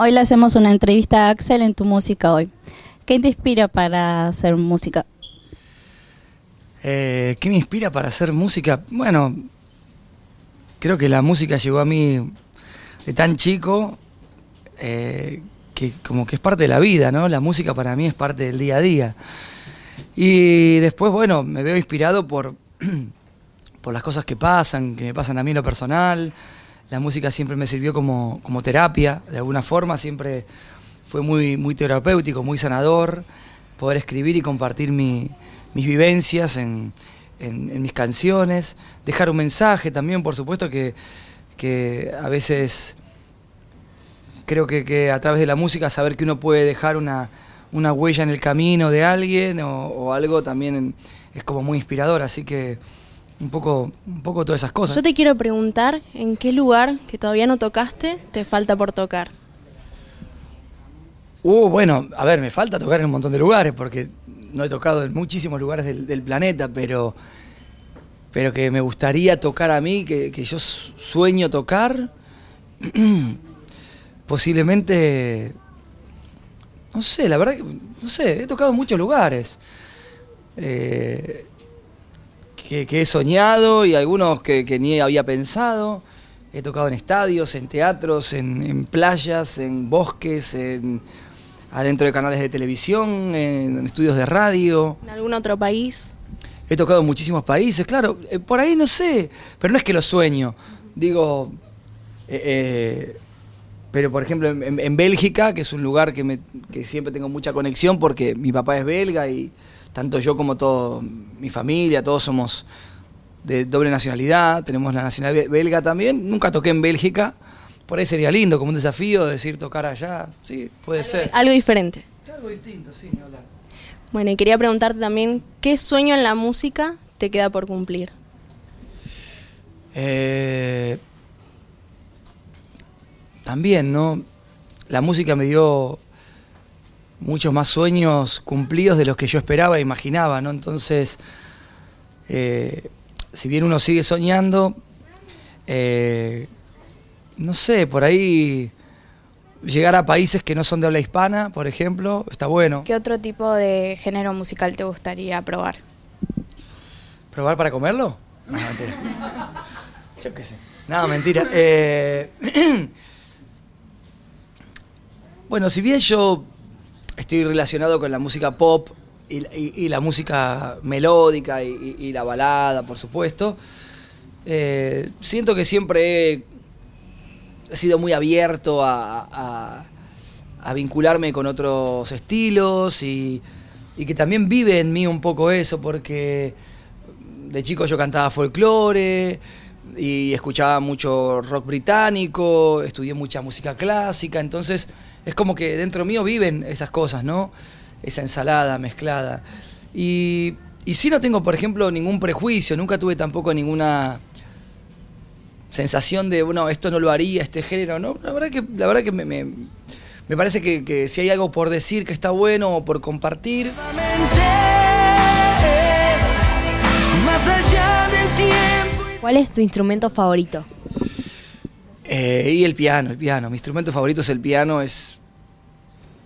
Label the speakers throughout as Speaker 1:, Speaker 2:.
Speaker 1: Hoy le hacemos una entrevista a Axel en tu música hoy. ¿Qué te inspira para hacer música?
Speaker 2: Eh, ¿Qué me inspira para hacer música? Bueno, creo que la música llegó a mí de tan chico eh, que como que es parte de la vida, ¿no? La música para mí es parte del día a día. Y después, bueno, me veo inspirado por, por las cosas que pasan, que me pasan a mí en lo personal. La música siempre me sirvió como, como terapia, de alguna forma, siempre fue muy, muy terapéutico, muy sanador, poder escribir y compartir mi, mis vivencias en, en, mis canciones, dejar un mensaje también, por supuesto que, que a veces creo que, que, a través de la música saber que uno puede dejar una, una huella en el camino de alguien o, o algo también es como muy inspirador, así que un poco, un poco todas esas cosas.
Speaker 3: Yo te quiero preguntar en qué lugar que todavía no tocaste te falta por tocar.
Speaker 2: Uh, bueno, a ver, me falta tocar en un montón de lugares porque no he tocado en muchísimos lugares del, del planeta, pero, pero que me gustaría tocar a mí, que, que yo sueño tocar, posiblemente, no sé, la verdad que, no sé, he tocado en muchos lugares. Eh, que, que, he soñado y algunos que, que, ni había pensado. He tocado en estadios, en teatros, en, en playas, en bosques, en, adentro de canales de televisión, en, estudios de radio.
Speaker 3: ¿En algún otro país?
Speaker 2: He tocado en muchísimos países, claro. Eh, por ahí no sé, pero no es que lo sueño. Digo, eh, eh, pero por ejemplo en, en, Bélgica, que es un lugar que, me, que siempre tengo mucha conexión porque mi papá es belga y tanto yo como toda mi familia, todos somos de doble nacionalidad, tenemos la nacionalidad belga también. Nunca toqué en Bélgica, por ahí sería lindo, como un desafío, decir tocar allá. Sí, puede
Speaker 3: algo,
Speaker 2: ser.
Speaker 3: Algo diferente.
Speaker 2: Algo distinto, sí, ni hablar.
Speaker 3: Bueno, y quería preguntarte también, ¿qué sueño en la música te queda por cumplir?
Speaker 2: Eh, también, ¿no? La música me dio muchos más sueños cumplidos de los que yo esperaba e imaginaba, ¿no? Entonces, eh, si bien uno sigue soñando, eh, no sé, por ahí llegar a países que no son de habla hispana, por ejemplo, está bueno.
Speaker 4: ¿Qué otro tipo de género musical te gustaría probar?
Speaker 2: ¿Probar para comerlo? No, mentira. Yo qué sé. No, mentira. Eh, bueno, si bien yo estoy relacionado con la música pop y, y, y la música melódica y, la balada, por supuesto, eh, siento que siempre he sido muy abierto a, a, vincularme con otros estilos y, que también vive en mí un poco eso, porque de chico yo cantaba folclore y escuchaba mucho rock británico, estudié mucha música clásica, entonces es como que dentro mío viven esas cosas, ¿no? Esa ensalada mezclada. Y, y sí no tengo, por ejemplo, ningún prejuicio, nunca tuve tampoco ninguna sensación de, bueno, esto no lo haría, este género, ¿no? La verdad que, la verdad que me, me, me parece que, que, si hay algo por decir que está bueno o por compartir.
Speaker 3: ¿Cuál es tu instrumento favorito?
Speaker 2: Eh, y el piano, el piano. Mi instrumento favorito es el piano, es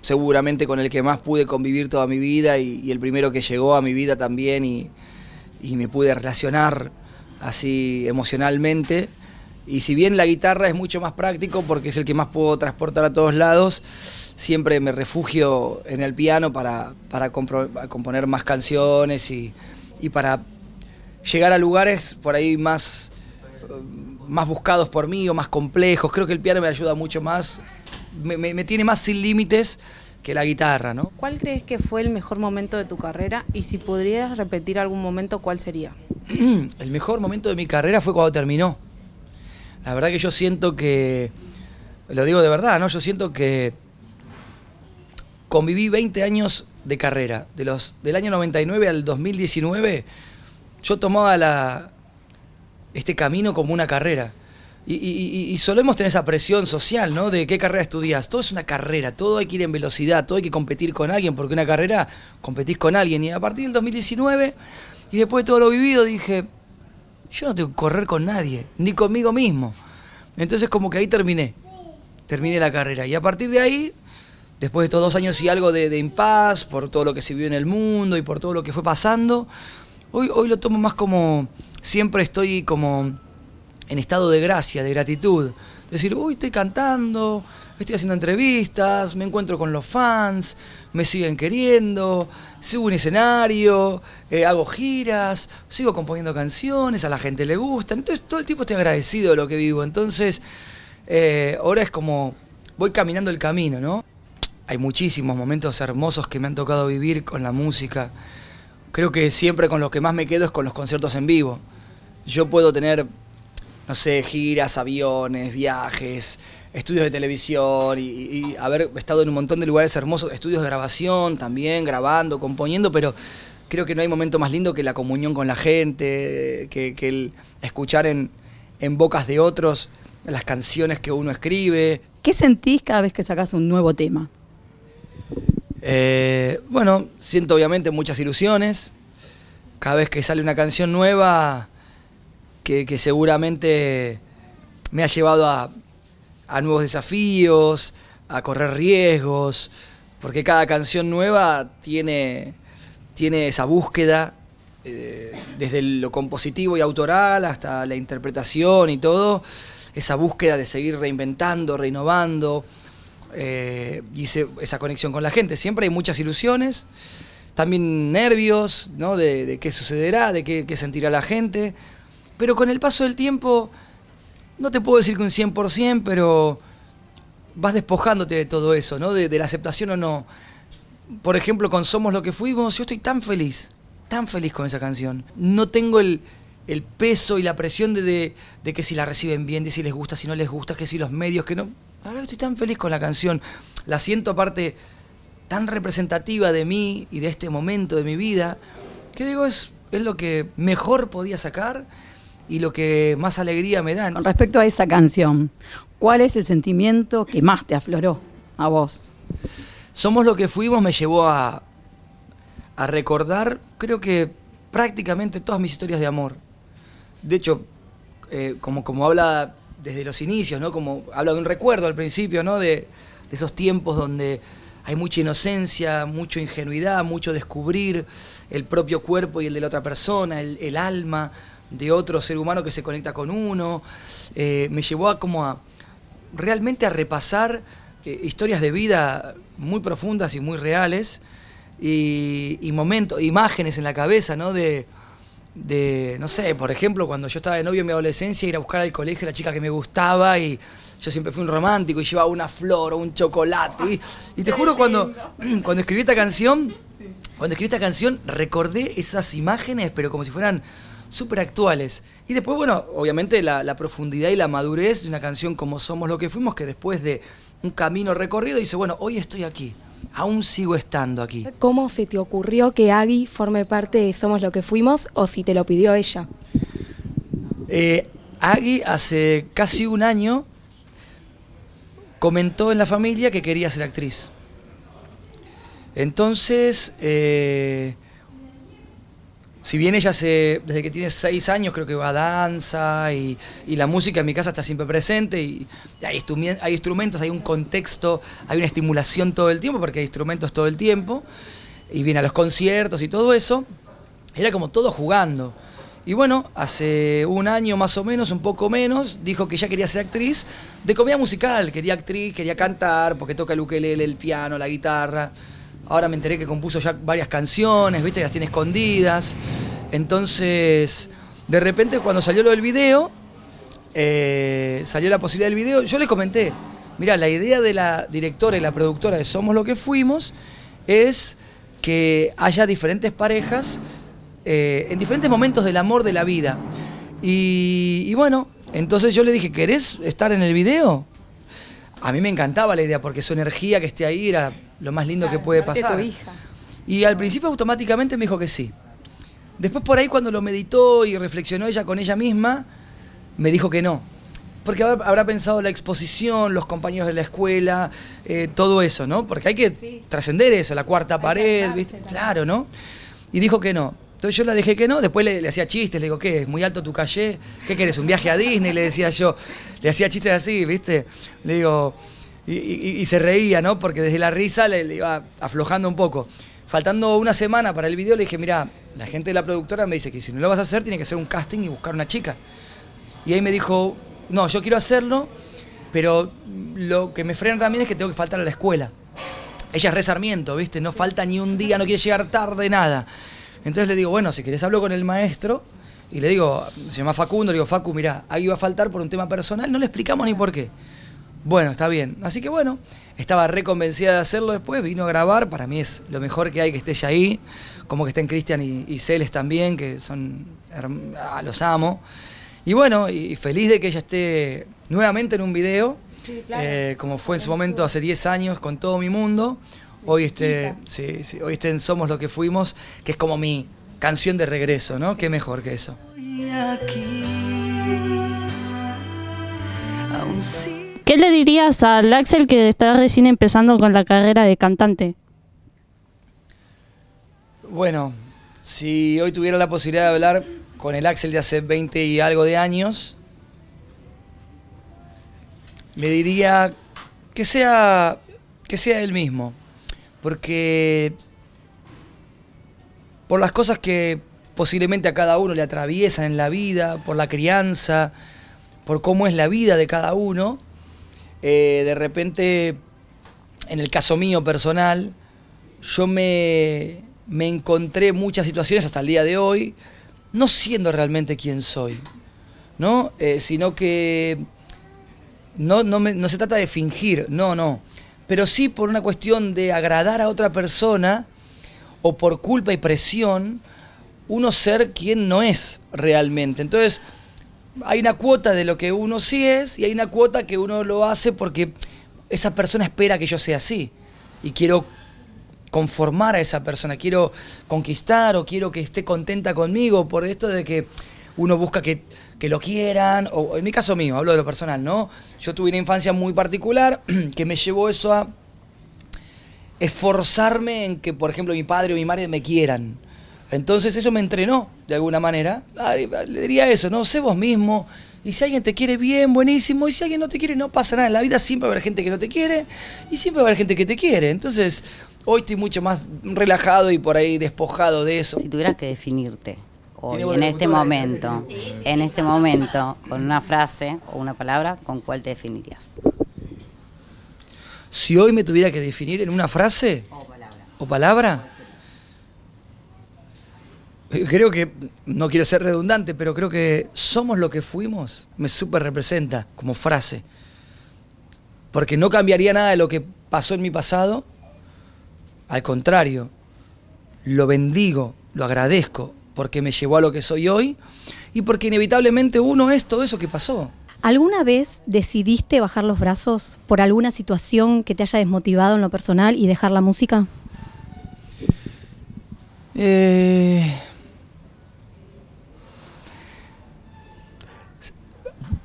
Speaker 2: seguramente con el que más pude convivir toda mi vida y, y el primero que llegó a mi vida también y, y me pude relacionar así emocionalmente. Y si bien la guitarra es mucho más práctico porque es el que más puedo transportar a todos lados, siempre me refugio en el piano para, para componer más canciones y, y, para llegar a lugares por ahí más, más buscados por mí o más complejos. Creo que el piano me ayuda mucho más, me, me, me tiene más sin límites que la guitarra, ¿no?
Speaker 5: ¿Cuál crees que fue el mejor momento de tu carrera y si podrías repetir algún momento, cuál sería?
Speaker 2: el mejor momento de mi carrera fue cuando terminó. La verdad que yo siento que, lo digo de verdad, ¿no? Yo siento que conviví 20 años de carrera. De los, del año 99 al 2019, yo tomaba la, este camino como una carrera. Y, solemos tener esa presión social, ¿no? De qué carrera estudias. Todo es una carrera, todo hay que ir en velocidad, todo hay que competir con alguien, porque una carrera competís con alguien. Y a partir del 2019, y después de todo lo vivido, dije, yo no tengo que correr con nadie, ni conmigo mismo. Entonces como que ahí terminé. terminé la carrera. Y a partir de ahí, después de estos dos años y algo de, de impas, por todo lo que se vivió en el mundo y por todo lo que fue pasando, hoy, hoy lo tomo más como, siempre estoy como en estado de gracia, de gratitud. Decir, uy, estoy cantando, estoy haciendo entrevistas, me encuentro con los fans, me siguen queriendo, subo un escenario, eh, hago giras, sigo componiendo canciones, a la gente le gustan. Entonces todo el tiempo estoy agradecido de lo que vivo. Entonces, eh, ahora es como voy caminando el camino, ¿no? Hay muchísimos momentos hermosos que me han tocado vivir con la música. Creo que siempre con lo que más me quedo es con los conciertos en vivo. Yo puedo tener, no sé, giras, aviones, viajes, estudios de televisión y, y haber estado en un montón de lugares hermosos, estudios de grabación también, grabando, componiendo, pero creo que no hay momento más lindo que la comunión con la gente, que, que el escuchar en, en bocas de otros las canciones que uno escribe.
Speaker 6: ¿Qué sentís cada vez que sacas un nuevo tema?
Speaker 2: Eh, bueno, siento obviamente muchas ilusiones. Cada vez que sale una canción nueva, que, seguramente me ha llevado a, nuevos desafíos, a correr riesgos, porque cada canción nueva tiene, tiene esa búsqueda, eh, desde lo compositivo y autoral hasta la interpretación y todo, esa búsqueda de seguir reinventando, renovando eh, hice esa conexión con la gente. Siempre hay muchas ilusiones, también nervios, ¿no? De, qué sucederá, de qué, sentirá la gente. Pero con el paso del tiempo, no te puedo decir que un 100%, pero vas despojándote de todo eso, ¿no? De, la aceptación o no. Por ejemplo, con Somos lo que fuimos, yo estoy tan feliz, tan feliz con esa canción. No tengo el, el peso y la presión de, de, que si la reciben bien, de si les gusta, si no les gusta, que si los medios, que no. Ahora estoy tan feliz con la canción. La siento aparte tan representativa de mí y de este momento de mi vida, que digo, es, es lo que mejor podía sacar y lo que más alegría me da.
Speaker 6: Con respecto a esa canción, ¿cuál es el sentimiento que más te afloró a vos?
Speaker 2: Somos lo que fuimos me llevó a, a recordar, creo que prácticamente todas mis historias de amor. De hecho, eh, como, como habla desde los inicios, ¿no? Como habla de un recuerdo al principio, ¿no? De, de esos tiempos donde hay mucha inocencia, mucha ingenuidad, mucho descubrir el propio cuerpo y el de la otra persona, el, el alma de otro ser humano que se conecta con uno. Eh, me llevó a como a realmente a repasar eh, historias de vida muy profundas y muy reales y, y momentos, imágenes en la cabeza, ¿no? De, de, no sé, por ejemplo, cuando yo estaba de novio en mi adolescencia, ir a buscar al colegio a la chica que me gustaba y yo siempre fui un romántico y llevaba una flor o un chocolate. Y, y te juro, cuando, cuando escribí esta canción, cuando escribí esta canción, recordé esas imágenes, pero como si fueran súper actuales. Y después, bueno, obviamente la, la, profundidad y la madurez de una canción como Somos lo que fuimos, que después de un camino recorrido dice, bueno, hoy estoy aquí, aún sigo estando aquí.
Speaker 7: ¿Cómo se te ocurrió que Agui forme parte de Somos lo que fuimos o si te lo pidió ella?
Speaker 2: Eh, Agui hace casi un año comentó en la familia que quería ser actriz. Entonces, eh, si bien ella se, desde que tiene seis años creo que va a danza y, y, la música en mi casa está siempre presente y hay, hay, instrumentos, hay un contexto, hay una estimulación todo el tiempo porque hay instrumentos todo el tiempo y viene a los conciertos y todo eso, era como todo jugando. Y bueno, hace un año más o menos, un poco menos, dijo que ya quería ser actriz de comedia musical, quería actriz, quería cantar porque toca el ukelele, el piano, la guitarra. Ahora me enteré que compuso ya varias canciones, viste, las tiene escondidas. Entonces, de repente cuando salió lo del video, eh, salió la posibilidad del video, yo le comenté, mira, la idea de la directora y la productora de Somos lo que fuimos es que haya diferentes parejas eh, en diferentes momentos del amor de la vida. Y, y bueno, entonces yo le dije, ¿querés estar en el video? A mí me encantaba la idea porque su energía que esté ahí era lo más lindo claro, que puede pasar. Y al principio automáticamente me dijo que sí. Después por ahí cuando lo meditó y reflexionó ella con ella misma, me dijo que no. Porque habrá pensado la exposición, los compañeros de la escuela, eh, todo eso, ¿no? Porque hay que sí. trascender eso, la cuarta hay pared, ¿viste? Claro, ¿no? Y dijo que no. Entonces yo la dejé que no, después le, hacía chistes, le digo, ¿qué? ¿Es muy alto tu calle? ¿Qué querés? ¿Un viaje a Disney? Le decía yo. Le hacía chistes así, ¿viste? Le digo, y, se reía, ¿no? Porque desde la risa le, iba aflojando un poco. Faltando una semana para el video, le dije, mira, la gente de la productora me dice que si no lo vas a hacer, tiene que hacer un casting y buscar una chica. Y ahí me dijo, no, yo quiero hacerlo, pero lo que me frena también es que tengo que faltar a la escuela. Ella es re Sarmiento, ¿viste? No falta ni un día, no quiere llegar tarde, nada. Entonces le digo, bueno, si querés hablo con el maestro y le digo, se llama Facundo, le digo, Facu, mira, ahí va a faltar por un tema personal, no le explicamos ni por qué. Bueno, está bien. Así que bueno, estaba re convencida de hacerlo después, vino a grabar, para mí es lo mejor que hay que esté ella ahí, como que estén Cristian y, y Celes también, que son, ah, los amo. Y bueno, y feliz de que ella esté nuevamente en un video, eh, como fue en su momento hace 10 años con todo mi mundo. Hoy esté, sí, sí, hoy esté en Somos lo que fuimos, que es como mi canción de regreso, ¿no? Qué mejor que eso.
Speaker 8: ¿Qué le dirías al Axel que está recién empezando con la carrera de cantante?
Speaker 2: Bueno, si hoy tuviera la posibilidad de hablar con el Axel de hace 20 y algo de años, le diría que sea, que sea él mismo. Porque por las cosas que posiblemente a cada uno le atraviesan en la vida, por la crianza, por cómo es la vida de cada uno, eh, de repente, en el caso mío personal, yo me, me encontré muchas situaciones hasta el día de hoy, no siendo realmente quien soy, ¿no? Eh, sino que no, no, me- no se trata de fingir, no, no. Pero sí por una cuestión de agradar a otra persona o por culpa y presión, uno ser quien no es realmente. Entonces, hay una cuota de lo que uno sí es y hay una cuota que uno lo hace porque esa persona espera que yo sea así. Y quiero conformar a esa persona, quiero conquistar o quiero que esté contenta conmigo por esto de que uno busca que, que lo quieran, o en mi caso mío, hablo de lo personal, ¿no? Yo tuve una infancia muy particular que me llevó eso a esforzarme en que, por ejemplo, mi padre o mi madre me quieran. Entonces eso me entrenó, de alguna manera. Le diría eso, ¿no? Sé vos mismo. Y si alguien te quiere bien, buenísimo. Y si alguien no te quiere, no pasa nada. En la vida siempre va a haber gente que no te quiere y siempre va a haber gente que te quiere. Entonces, hoy estoy mucho más relajado y por ahí despojado de eso.
Speaker 9: Si tuvieras que definirte hoy, en este momento, en este momento, con una frase o una palabra, ¿con cuál te definirías?
Speaker 2: Si hoy me tuviera que definir en una frase o palabra, eh, creo que, no quiero ser redundante, pero creo que somos lo que fuimos, me súper representa como frase. Porque no cambiaría nada de lo que pasó en mi pasado, al contrario, lo bendigo, lo agradezco, porque me llevó a lo que soy hoy y porque inevitablemente uno es todo eso que pasó.
Speaker 10: ¿Alguna vez decidiste bajar los brazos por alguna situación que te haya desmotivado en lo personal y dejar la música?
Speaker 2: Eh,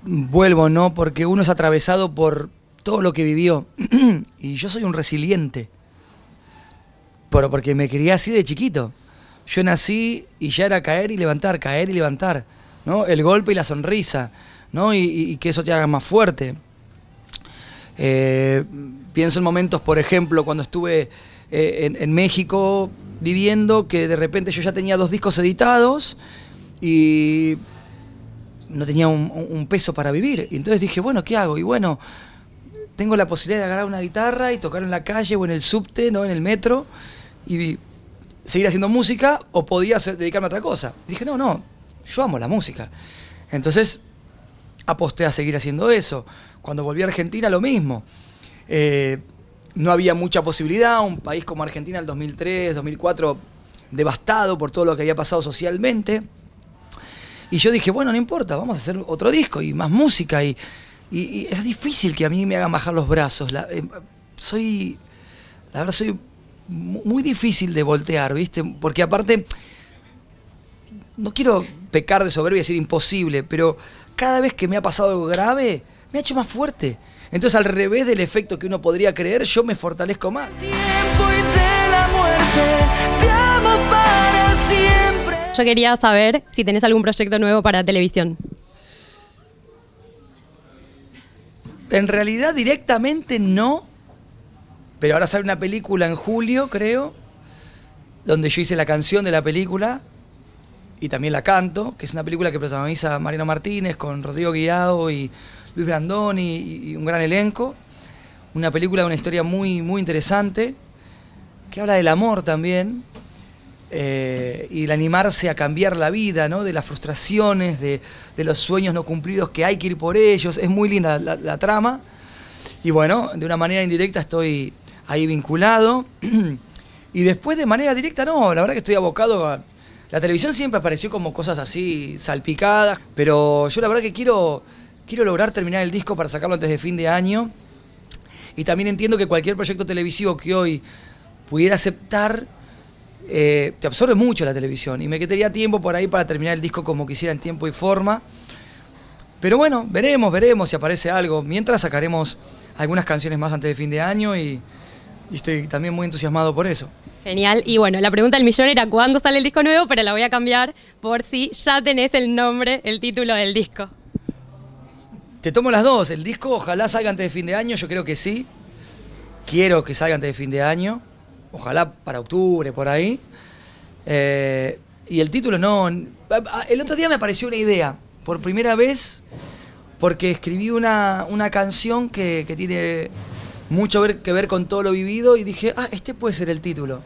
Speaker 2: Vuelvo, ¿no? Porque uno es atravesado por todo lo que vivió. y yo soy un resiliente. Pero porque me crié así de chiquito. Yo nací y ya era caer y levantar, caer y levantar. ¿no? El golpe y la sonrisa. ¿no? Y, que eso te haga más fuerte. Eh, pienso en momentos, por ejemplo, cuando estuve eh, en, México viviendo, que de repente yo ya tenía dos discos editados y no tenía un, un peso para vivir. Y entonces dije, bueno, ¿qué hago? Y bueno, tengo la posibilidad de agarrar una guitarra y tocar en la calle o en el subte, ¿no? En el metro y seguir haciendo música o podía dedicarme a otra cosa. Dije, no, no, yo amo la música. Entonces aposté a seguir haciendo eso. Cuando volví a Argentina, lo mismo. Eh, no había mucha posibilidad, un país como Argentina el 2003, 2004, devastado por todo lo que había pasado socialmente. Y yo dije, bueno, no importa, vamos a hacer otro disco y más música. Y, y- es difícil que a mí me hagan bajar los brazos. Eh, soy, la verdad, soy muy difícil de voltear, ¿viste? Porque aparte, no quiero pecar de soberbia y decir imposible, pero cada vez que me ha pasado algo grave, me ha hecho más fuerte. Entonces, al revés del efecto que uno podría creer, yo me fortalezco más.
Speaker 11: Yo quería saber si tenés algún proyecto nuevo para televisión.
Speaker 2: En realidad directamente no, pero ahora sale una película en julio, creo, donde yo hice la canción de la película y también la canto, que es una película que protagoniza Mariano Martínez con Rodrigo Guiado y Luis Brandoni y, un gran elenco. Una película de una historia muy, muy interesante, que habla del amor también, eh, y el animarse a cambiar la vida, ¿no? de las frustraciones, de, de los sueños no cumplidos, que hay que ir por ellos. Es muy linda la trama. Y bueno, de una manera indirecta estoy ahí vinculado. y después de manera directa, no, la verdad que estoy abocado a... La televisión siempre apareció como cosas así salpicadas, pero yo la verdad que quiero, quiero lograr terminar el disco para sacarlo antes de fin de año. Y también entiendo que cualquier proyecto televisivo que hoy pudiera aceptar, eh, te absorbe mucho la televisión. Y me quedaría tiempo por ahí para terminar el disco como quisiera en tiempo y forma. Pero bueno, veremos, veremos si aparece algo. Mientras sacaremos algunas canciones más antes de fin de año y, y estoy también muy entusiasmado por eso.
Speaker 11: Genial. Y bueno, la pregunta del millón era cuándo sale el disco nuevo, pero la voy a cambiar por si ya tenés el nombre, el título del disco.
Speaker 2: Te tomo las dos. El disco ojalá salga antes de fin de año, yo creo que sí. Quiero que salga antes de fin de año. Ojalá para octubre, por ahí. Eh, y el título no. El otro día me apareció una idea. Por primera vez, porque escribí una, una canción que, que tiene mucho ver, que ver con todo lo vivido y dije, ah, este puede ser el título.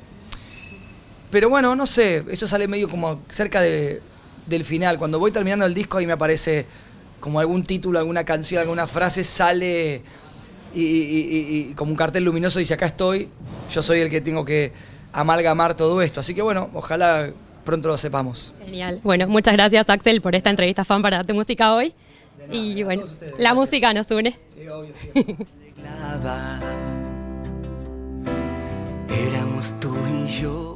Speaker 2: Pero bueno, no sé, eso sale medio como cerca de, del final. Cuando voy terminando el disco ahí me aparece como algún título, alguna canción, alguna frase, sale y, y- y- y como un cartel luminoso dice, acá estoy, yo soy el que tengo que amalgamar todo esto. Así que bueno, ojalá pronto lo sepamos.
Speaker 11: Genial. Bueno, muchas gracias Axel por esta entrevista fan para tu música hoy. y bueno, la música nos une.
Speaker 12: Éramos tú y yo